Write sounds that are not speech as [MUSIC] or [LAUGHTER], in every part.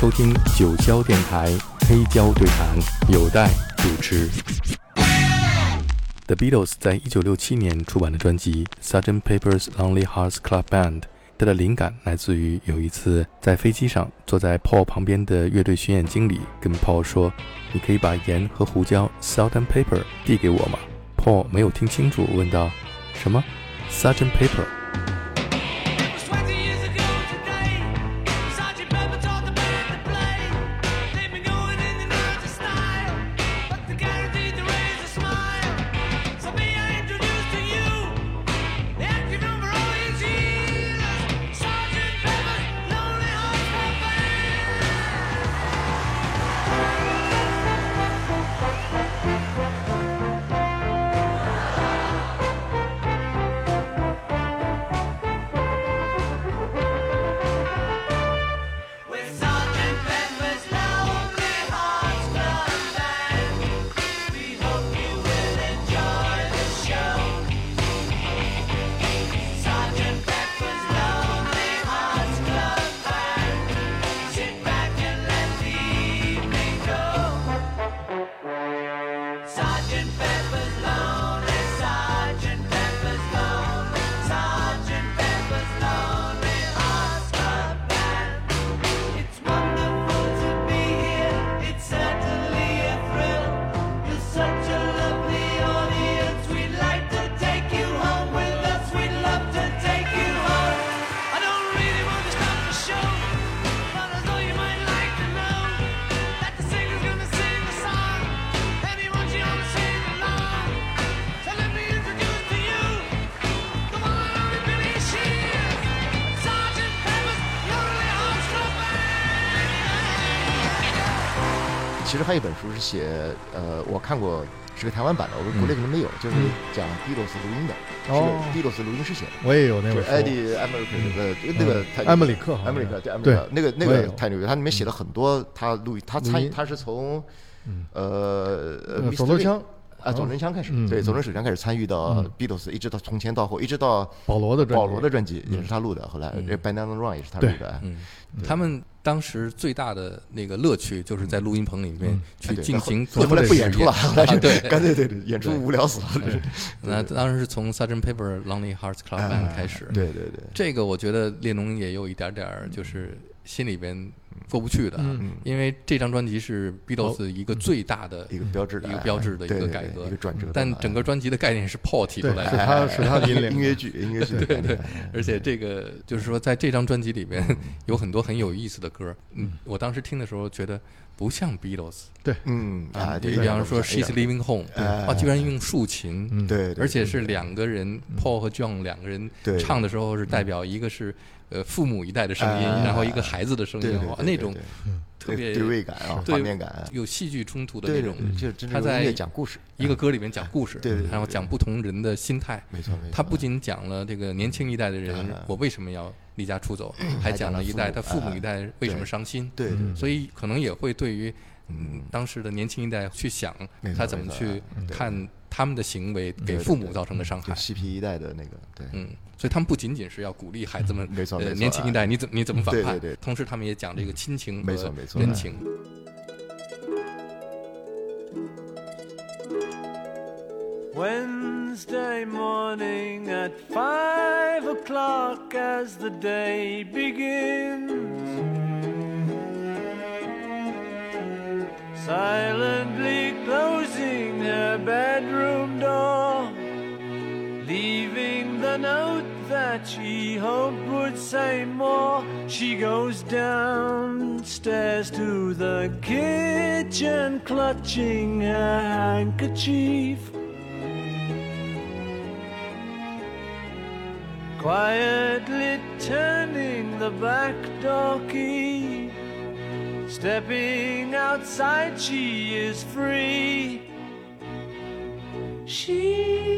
收听九霄电台黑胶对谈，有待主持。The Beatles 在一九六七年出版的专辑《Sgt. Pepper's Lonely Hearts Club Band》，它的灵感来自于有一次在飞机上，坐在 Paul 旁边的乐队巡演经理跟 Paul 说：“你可以把盐和胡椒 Salt and Pepper 递给我吗？”Paul 没有听清楚，问道：“什么？Sgt. Pepper？” 其实还有一本书是写，呃，我看过是个台湾版的，我们国内可能没有，就是讲 Beatles 录音的，是 Beatles 录音师写的。我也有那本书。艾迪·艾默里克的那个艾默里克，艾默里克对艾默里克，那个那个太牛逼，他里面写了很多他录，他参与，他是从呃手头枪啊总成枪开始，对总成手枪开始参与到 Beatles，一直到从前到后，一直到保罗的保罗的专辑也是他录的，后来这《Banana Run》也是他录的，他们。当时最大的那个乐趣，就是在录音棚里面去进行。后来不演出了，[LAUGHS] 对，干脆对演出无聊死了。[LAUGHS] 那当时是从《Sgt. Pepper Lonely Hearts Club Band》开始。对对对，这个我觉得列侬也有一点点就是心里边。过不去的，因为这张专辑是 Beatles 一个最大的一个标志的一个标志的一个改革，一个转折。但整个专辑的概念是 Paul 提出来的，是他是他的。音乐剧，音乐剧。对对，而且这个就是说，在这张专辑里面有很多很有意思的歌。嗯，我当时听的时候觉得不像 Beatles。对，嗯啊，比方说 She's Living Home，啊，居然用竖琴，对，而且是两个人，Paul 和 John 两个人唱的时候是代表一个是。呃，父母一代的声音，然后一个孩子的声音，那种特别对位感啊，画面感，有戏剧冲突的那种。就他在讲故事，一个歌里面讲故事，对，然后讲不同人的心态。没错，没错。他不仅讲了这个年轻一代的人，我为什么要离家出走，还讲了一代他父母一代为什么伤心。对，所以可能也会对于嗯当时的年轻一代去想，他怎么去看他们的行为给父母造成的伤害。嬉皮一代的那个，对，嗯。所以他们不仅仅是要鼓励孩子们，没错，年轻一代你怎你怎么反叛？对对对。同时，他们也讲这个亲情没错没错，人情。Wednesday morning at five o'clock as the day begins, silently closing her bedroom door, leaving the note that she hoped would say more. She goes downstairs to the kitchen, clutching her handkerchief. Quietly turning the back door key. Stepping outside, she is free. She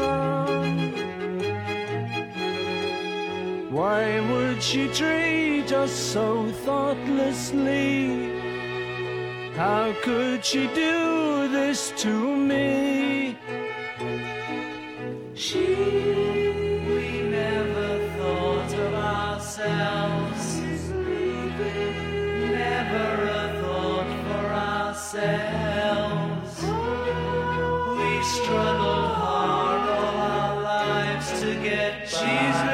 Why would she treat us so thoughtlessly? How could she do this to me? She, we never thought of ourselves. Never a thought for ourselves. We struggled hard all our lives to get. She's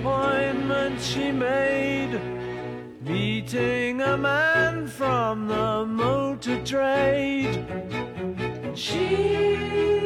appointment she made. Meeting a man from the motor trade. She,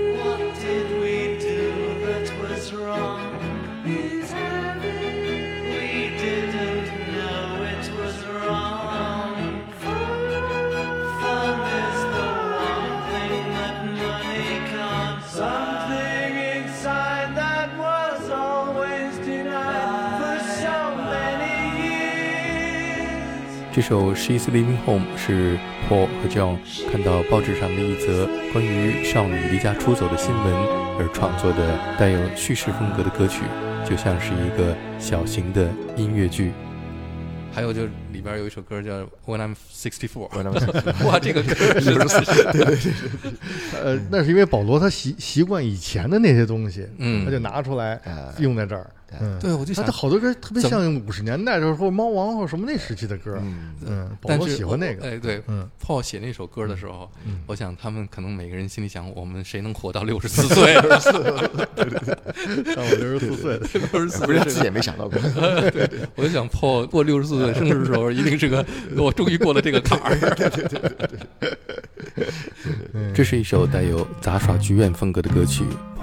这首《She's Leaving Home》是 Paul 和 John 看到报纸上的一则关于少女离家出走的新闻而创作的带有叙事风格的歌曲，就像是一个小型的音乐剧。还有就里边有一首歌叫《When I'm Sixty Four》，[LAUGHS] 哇，这个歌实在是 [LAUGHS] 呃，那是因为保罗他习习惯以前的那些东西，嗯他就拿出来哎用在这儿。嗯，对，我就想好多歌特别像五十年代时候或猫王或者什么那时期的歌。嗯，但是喜欢那个。哎，对嗯，，Paul 写那首歌的时候，嗯。我想他们可能每个人心里想，我们谁能活到六十四岁？[LAUGHS] 六十四岁。的时候，六十四岁。不是他自己也没想到过。[LAUGHS] 我就想 Paul 过六十四岁生日的时候，一定是个我终于过了这个坎儿。这是一首带有杂耍剧院风格的歌曲。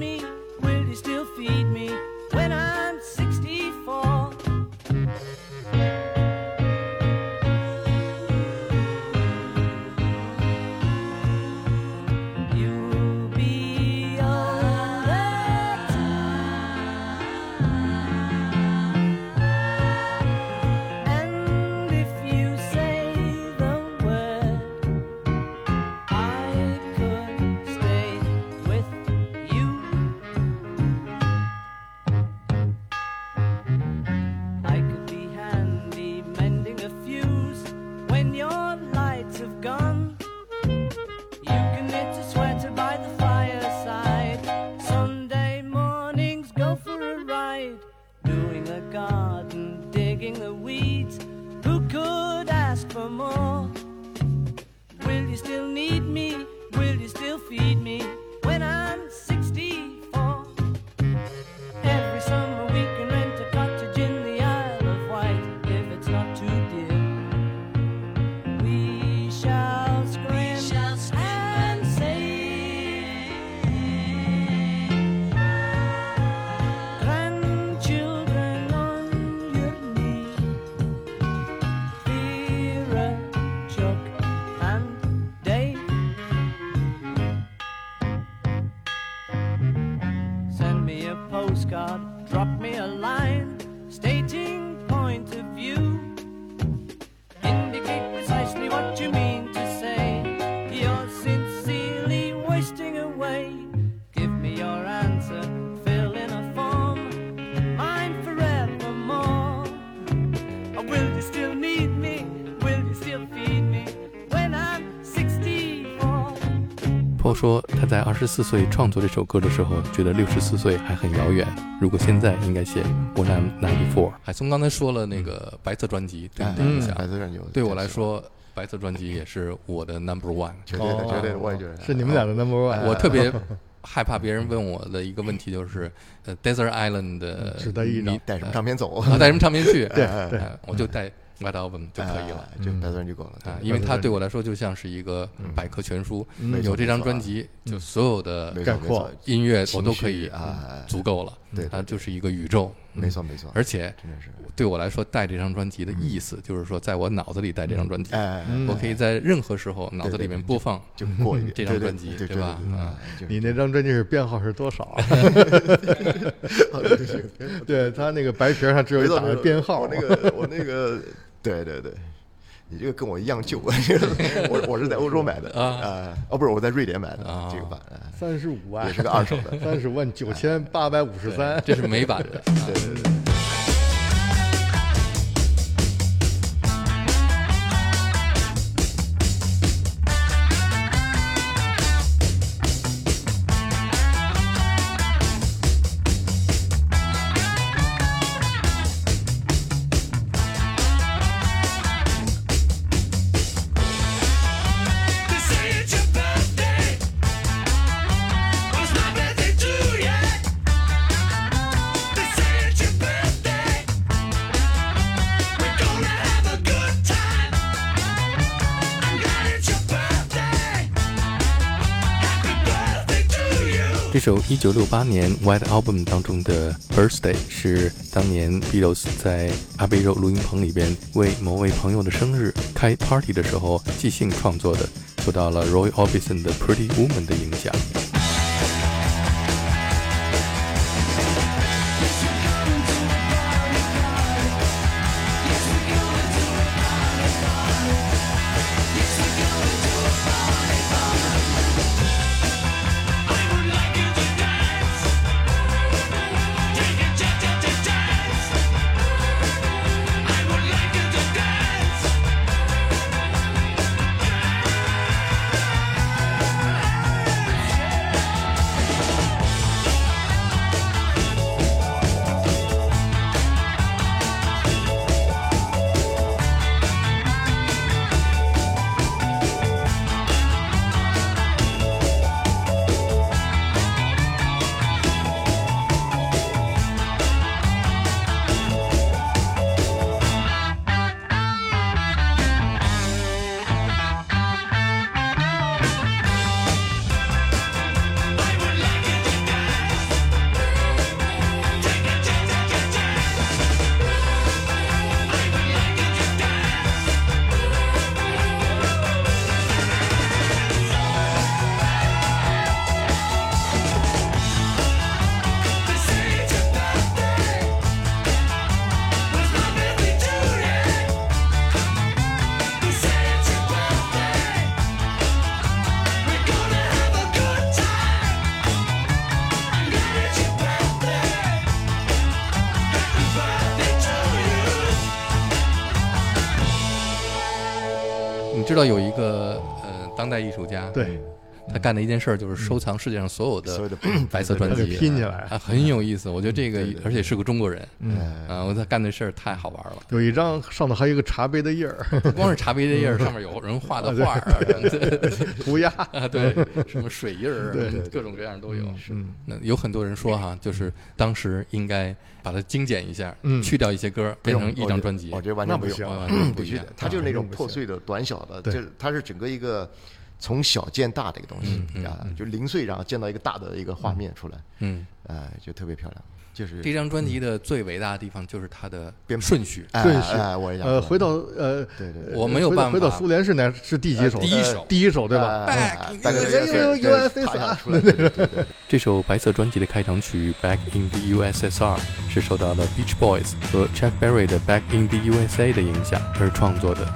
me? Will you still feed me have gone. 十四岁创作这首歌的时候，觉得六十四岁还很遥远。如果现在应该写 When I'm ninety four。海松刚才说了那个白色专辑对你的影响，白色专辑对我来说，白色专辑也是我的 number one。绝对的，哦绝对的，我也觉得是你们俩的 number one。我特别 [LAUGHS] 害怕别人问我的一个问题就是，呃，Desert Island 的只带一张你带什么唱片走，啊带什么唱片去？[LAUGHS] 对哎对哎我就带 White Album 就可以了。哎就白色专辑够了。对啊，因为它对我来说就像是一个百科全书，嗯有这张专辑，就所有的概括音乐我都可以啊，足够了。对对它就是一个宇宙。没错没错，而且真的是，对我来说，带这张专辑的意思就是说，在我脑子里带这张专辑，我可以在任何时候脑子里面播放就过一遍 [LAUGHS] 这张专辑，对对吧？啊，你那张专辑是编号是多少？[LAUGHS] 对他那个白皮上只有一打的编号。那个我那个，[LAUGHS] 对对对，你这个跟我一样旧，[LAUGHS] 我我是在欧洲买的啊啊，哦不是我在瑞典买的啊这个版，哎三十五万，也是个二手的，三十万九千八百五十三。这是美版的。啊对对对。这首1968年 White Album 当中的 Birthday 是当年 Beatles 在阿贝肉录音棚里边为某位朋友的生日开 party 的时候即兴创作的，受到了 Roy Orbison 的 Pretty Woman 的影响。道有一个呃当代艺术家，对，干的一件事儿就是收藏世界上所有的 [CLEARS THROAT] 白色专辑，拼起来。啊，很有意思。我觉得这个而且是个中国人，啊，我在干的事儿太好玩了。[LAUGHS] 有一张上头还有一个茶杯的印儿，不光是茶杯的印儿，上面有人画的画涂鸦。[LAUGHS] 啊，对，什么水印儿 [LAUGHS] 各种各样都有。嗯，那有很多人说哈，就是当时应该把它精简一下，嗯去掉一些歌，变成一张专辑我。觉得完全不用，那不行完全不必须的。，它就是那种啊破碎的、短小的，对这它是整个一个从小见大的一个东西啊，就零碎，然后见到一个大的一个画面出来，嗯，哎，就特别漂亮。就是这张专辑的最伟大的地方就是它的编排。顺序。哎顺序。哎，我也想呃，回到呃，对对对，我没有办法。回到苏联是哪是第几首？呃第一首。第一首对吧？哎 Back 大概 USA 这 USA 爬下出来，对对对对。这首白色专辑的开场曲《Back in the USSR》是受到了 Beach Boys 和 Chuck Berry 的《Back in the USA》的影响而创作的。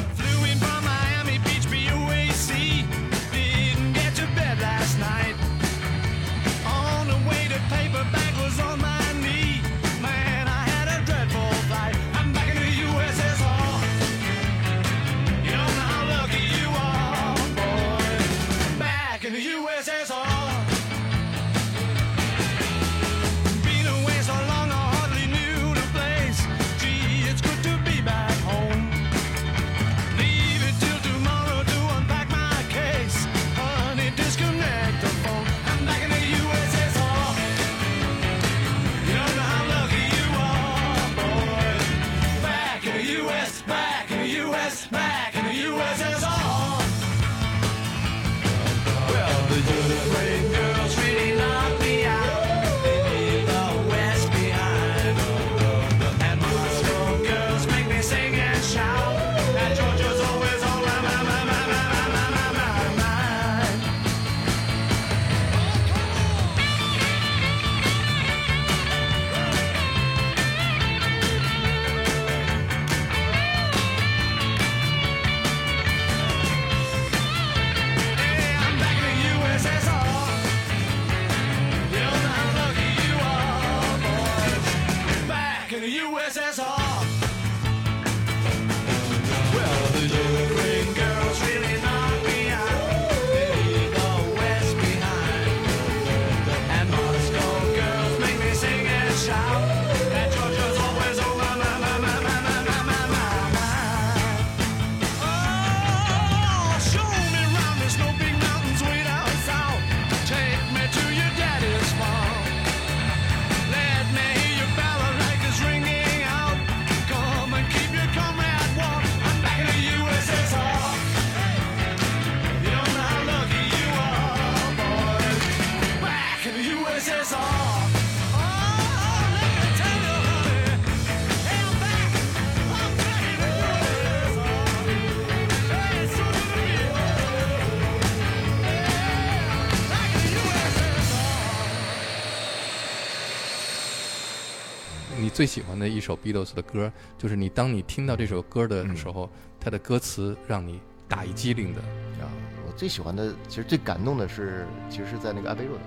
最喜欢的一首 Beatles 的歌，就是你当你听到这首歌的时候，它的歌词让你打一激灵的。啊，我最喜欢的，其实最感动的是，其实是在那个 Abbey Road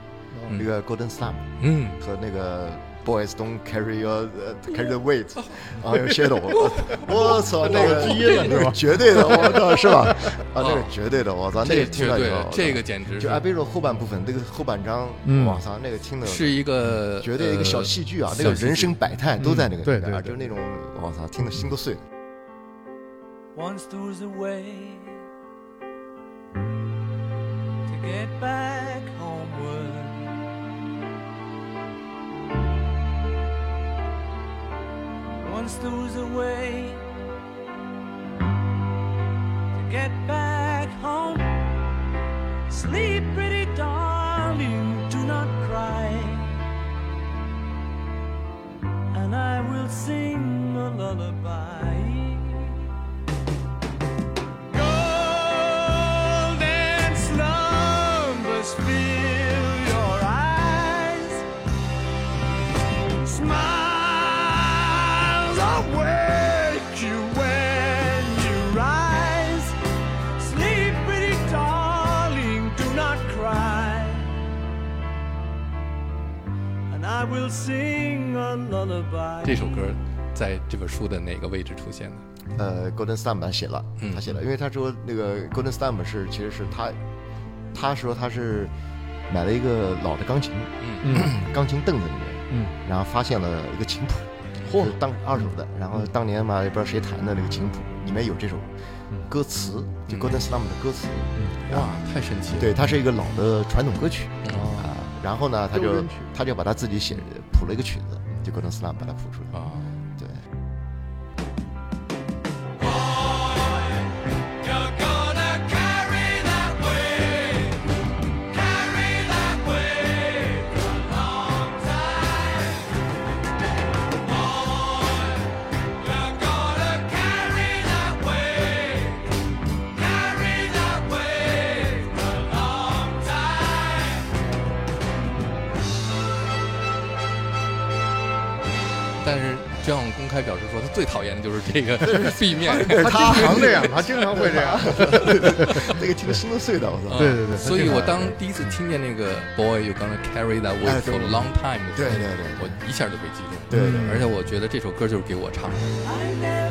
嗯。那个 Golden Slump 嗯，和那个 Boys Don't Carry Your 呃 Carry the Weight，然后有 Shadow，我 [LAUGHS] 我操，那个老基因了是吧？绝对的，我操，[LAUGHS] 是吧？啊，那个绝对的，我操，那个听了以后绝对的，，这个简直就是。Abbey Road 后半部分那个后半章，嗯。我操，那个听的是一个绝对一个小呃戏剧啊，那个人生百态都在那个里边就是那种我操，听的心都碎了。Once there was a way to get back Once was a way to get back home. Sleep, 这首歌在这本书的哪个位置出现的？呃，Golden Stump 他写了，嗯。他写了，因为他说那个 Golden Stump 是其实是他，他说他是买了一个老的钢琴，[CLEARS THROAT] 钢琴凳子里面，嗯，然后发现了一个琴谱，嚯。是当二手的，然后当年嘛也不知道谁弹的那个琴谱，里面有这首嗯。歌词，就嗯。Golden Stump 的歌词，哇，太神奇了！对，它是一个老的传统歌曲。哦。啊，然后呢，他就他就把他自己写谱了一个曲子，就 Golden Slump 把它谱出来，啊，最讨厌的就是这个 B 面。[LAUGHS] 他经常这样，他经常会这样。[LAUGHS] 那个听得心都碎的，我操！对对对所以我当第一次听见那个 Boy you gonna carry that 哎 weight for a long time 的时候，对对对我一下就被击中。对对而且我觉得这首歌就是给我唱的。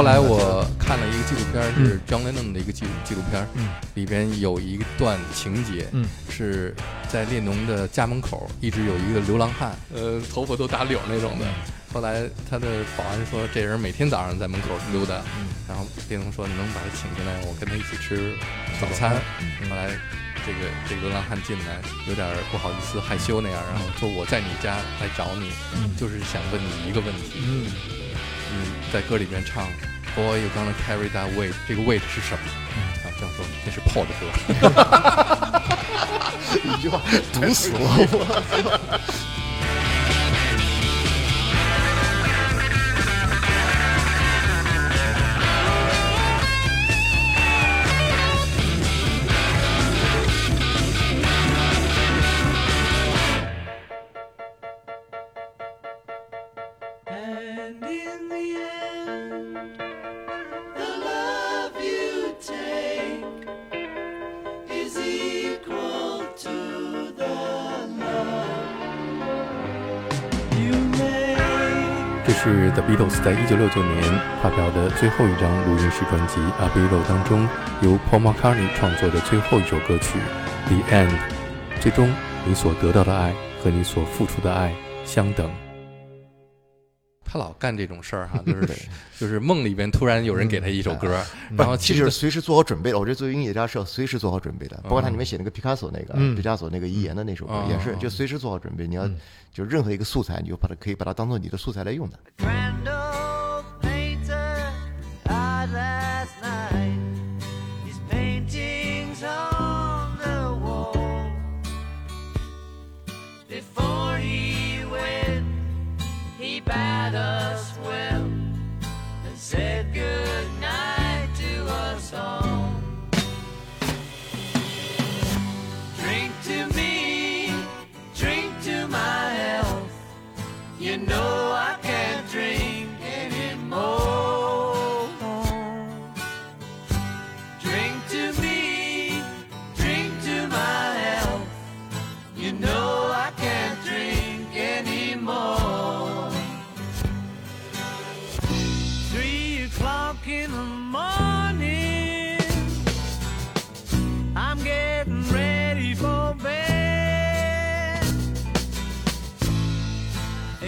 后来我看了一个纪录片，是 John Lennon 的一个纪纪录片，嗯。里边有一段情节，嗯。是在列侬的家门口一直有一个流浪汉，呃，头发都打绺那种的。后来他的保安说，这人每天早上在门口溜达，然后列侬说，你能把他请进来，我跟他一起吃早餐。后来这个这个流浪汉进来，有点不好意思、害羞那样，然后说我在你家来找你，就是想问你一个问题。嗯，你在歌里面唱 Boy you gonna carry that weight，这个 weight 是什么？啊，这样说那是 Paul 的歌。一句话毒死了我！Beatles 在一九六九年发表的最后一张录音室专辑《Abbey Road》当中，由 Paul McCartney 创作的最后一首歌曲《The End》。最终，你所得到的爱和你所付出的爱相等。他老干这种事儿哈，[LAUGHS] 就是就是梦里边突然有人给他一首歌，然后其实是随时做好准备了。我觉得作为音乐家是要随时做好准备的。包括他里面写那个皮卡索那个嗯毕加索那个遗言的那首歌，也是就随时做好准备。你要就任何一个素材，你就把它可以把它当做你的素材来用的。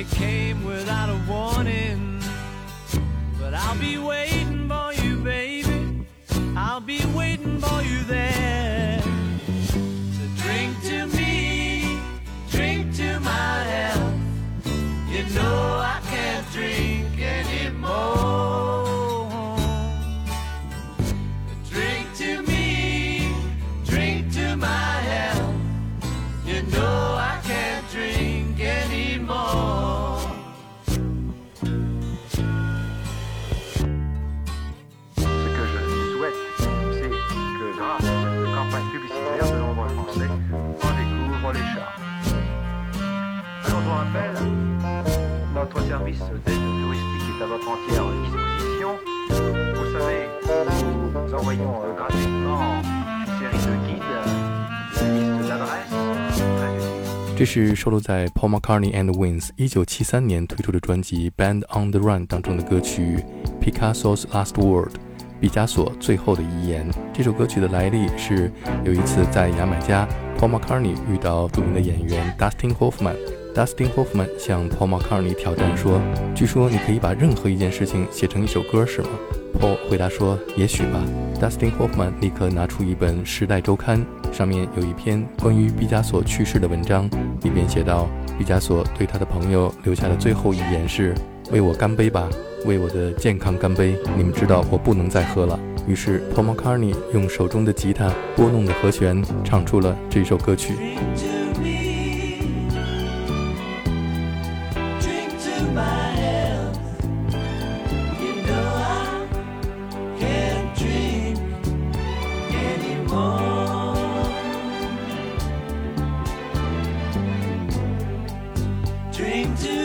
It came without a warning. But I'll be waiting for you, baby. I'll be waiting for you there. 这是收录在 Paul McCartney and Wings 一九七三年推出的专辑《Band on the Run》当中的歌曲《Picasso's Last Word》。毕加索最后的遗言。这首歌曲的来历是有一次在牙买加，Paul McCartney 遇到著名的演员 Dustin Hoffman。Dustin Hoffman 向 Paul McCartney 挑战说：“据说你可以把任何一件事情写成一首歌，是吗？”Paul 回答说：“也许吧。”Dustin Hoffman 立刻拿出一本《时代周刊》，上面有一篇关于毕加索去世的文章，里边写道：毕加索对他的朋友留下的最后遗言是：“为我干杯吧，为我的健康干杯。你们知道我不能再喝了。”于是 Paul McCartney 用手中的吉他拨弄着和弦，唱出了这首歌曲。do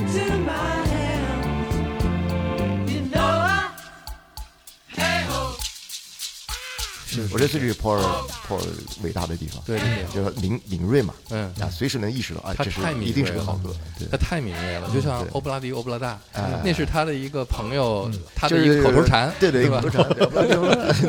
to my 是我觉得这就是 Paul 伟大的地方，对对对，就是敏敏锐嘛，嗯，啊，随时能意识到啊，这是他太敏一定是个好歌，他太敏锐了，就像欧布拉迪欧布拉大哎，那是他的一个朋友，他的一个口头禅，对对，吧口？头禅，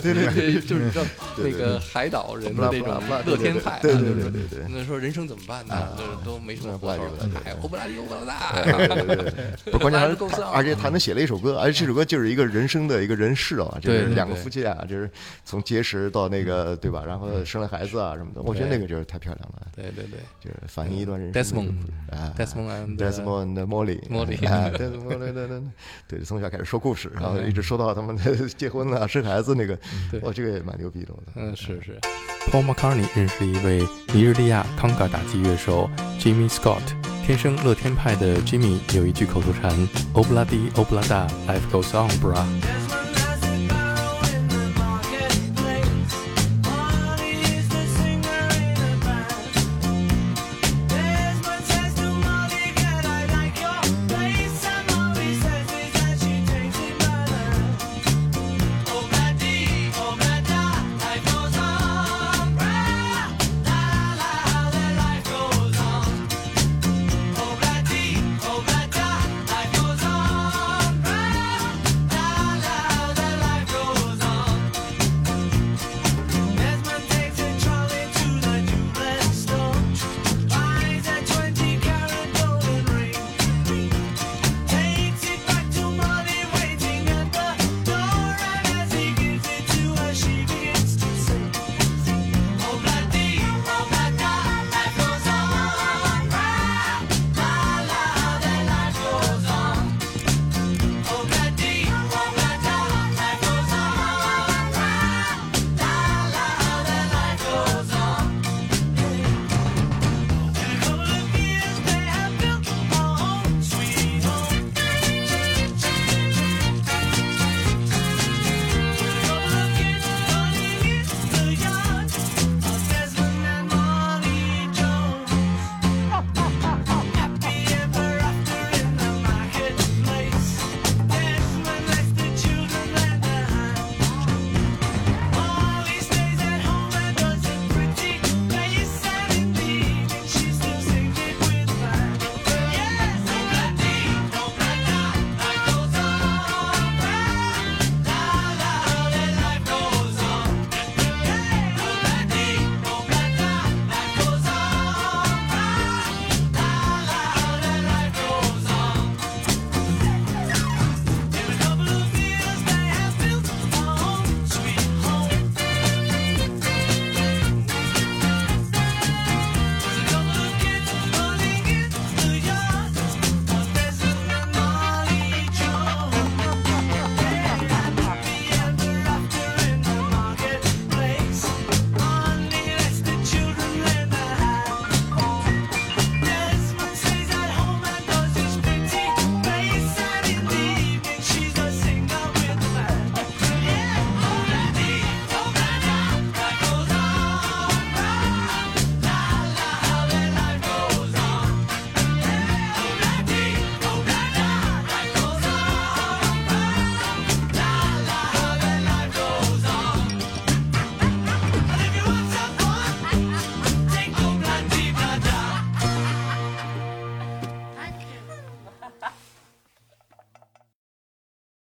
对 [LAUGHS] 对对对，就是说那个海岛人的那种乐天派啊，对对对就是对对对。那说人生怎么办呢啊？就是都没什么活头哎，欧布拉迪欧布拉大，对对对 [LAUGHS] 关键还是他够丧而且他能写了一首歌，而且这首歌就是一个人生的一个人事啊，就是两个夫妻俩，就是从结识到那个对吧，然后生了孩子啊什么的，我觉得那个就是太漂亮了，对对对。就是反映一段人生 Desmond 啊。Desmond and Desmond 的 Molly Molly 啊，Desmond 对对对 [LAUGHS] 对，从小开始说故事，[LAUGHS] 然后一直说到他们结婚啊、[LAUGHS] 生孩子那个对，哇，这个也蛮牛逼的，嗯，是是，Paul McCartney 认识一位尼日利亚康嘎打击乐手 Jimmy Scott。天生乐天派的 Jimmy 有一句口头禅：“欧布拉迪，欧布拉达，Life goes on, bra。”